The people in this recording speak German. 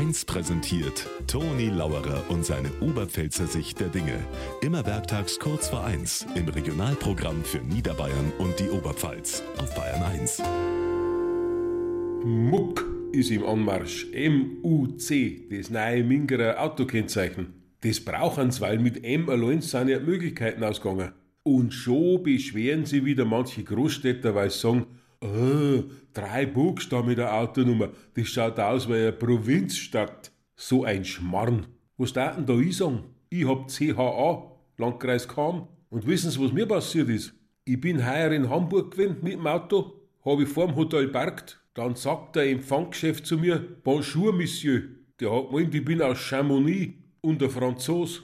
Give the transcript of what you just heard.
1 präsentiert Toni Lauerer und seine Oberpfälzer Sicht der Dinge. Immer werktags kurz vor 1 im Regionalprogramm für Niederbayern und die Oberpfalz auf Bayern 1. Muck ist im Anmarsch. M-U-C, das neue Mingerer Autokennzeichen. Das brauchen sie, weil mit M allein sind ja Möglichkeiten ausgegangen. Und schon beschweren sie wieder manche Großstädter, weil sie sagen, oh, drei Buchstaben mit der Autonummer, das schaut aus wie eine Provinzstadt. So ein Schmarrn. Was da denn da ich sagen? Ich hab CHA, Landkreis Cham. Und wissen Sie, was mir passiert ist? Ich bin heuer in Hamburg gewesen mit dem Auto, habe ich vorm Hotel parkt. Dann sagt der Empfangschef zu mir, Bonjour, Monsieur. Der hat gemeint, ich bin aus Chamonix und der Franzos.